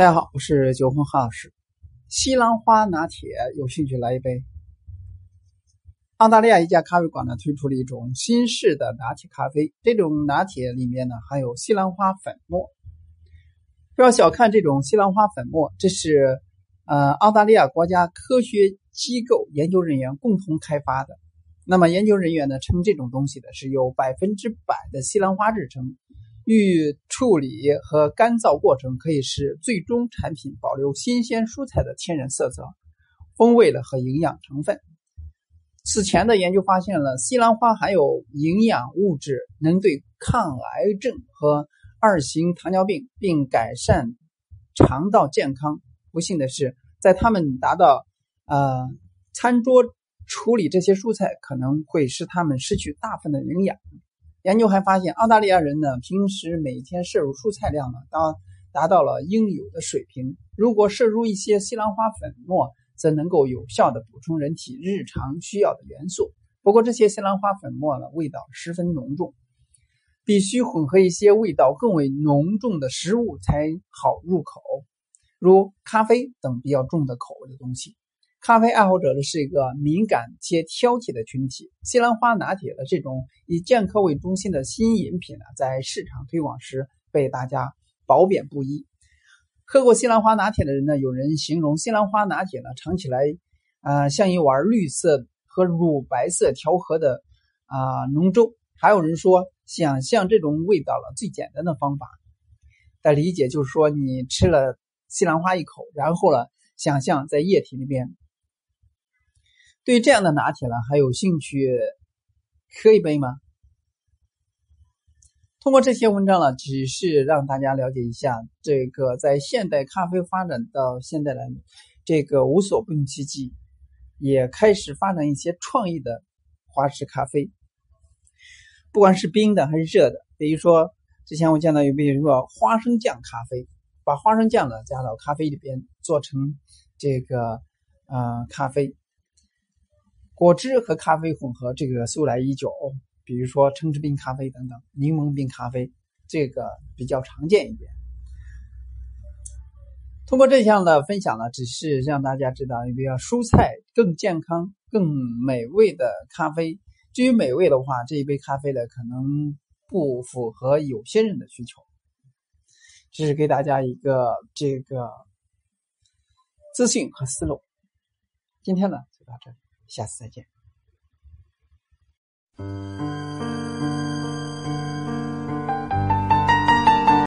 大家好，我是九峰哈老师。西兰花拿铁，有兴趣来一杯？澳大利亚一家咖啡馆呢推出了一种新式的拿铁咖啡，这种拿铁里面呢含有西兰花粉末。不要小看这种西兰花粉末，这是呃澳大利亚国家科学机构研究人员共同开发的。那么研究人员呢称这种东西的是由百分之百的西兰花制成。预处理和干燥过程可以使最终产品保留新鲜蔬菜的天然色泽、风味的和营养成分。此前的研究发现了西兰花含有营养物质，能对抗癌症和二型糖尿病，并改善肠道健康。不幸的是，在他们达到呃餐桌处理这些蔬菜，可能会使他们失去大部分的营养。研究还发现，澳大利亚人呢平时每天摄入蔬菜量呢达达到了应有的水平。如果摄入一些西兰花粉末，则能够有效的补充人体日常需要的元素。不过，这些西兰花粉末呢味道十分浓重，必须混合一些味道更为浓重的食物才好入口，如咖啡等比较重的口味的东西。咖啡爱好者呢是一个敏感且挑剔的群体。西兰花拿铁的这种以健康为中心的新饮品呢，在市场推广时被大家褒贬不一。喝过西兰花拿铁的人呢，有人形容西兰花拿铁呢，尝起来啊像一碗绿色和乳白色调和的啊浓粥。还有人说，想象这种味道了最简单的方法的理解就是说，你吃了西兰花一口，然后呢，想象在液体里边。对这样的拿铁呢，还有兴趣喝一杯吗？通过这些文章呢，只是让大家了解一下这个在现代咖啡发展到现在来，这个无所不用其极，也开始发展一些创意的花式咖啡，不管是冰的还是热的。比如说，之前我见到有比如说花生酱咖啡，把花生酱呢加到咖啡里边，做成这个呃咖啡。果汁和咖啡混合，这个素来已久。比如说橙汁冰咖啡等等，柠檬冰咖啡，这个比较常见一点。通过这项的分享呢，只是让大家知道，一个蔬菜更健康、更美味的咖啡。至于美味的话，这一杯咖啡呢，可能不符合有些人的需求。这是给大家一个这个资讯和思路。今天呢，就到这里。下次再见。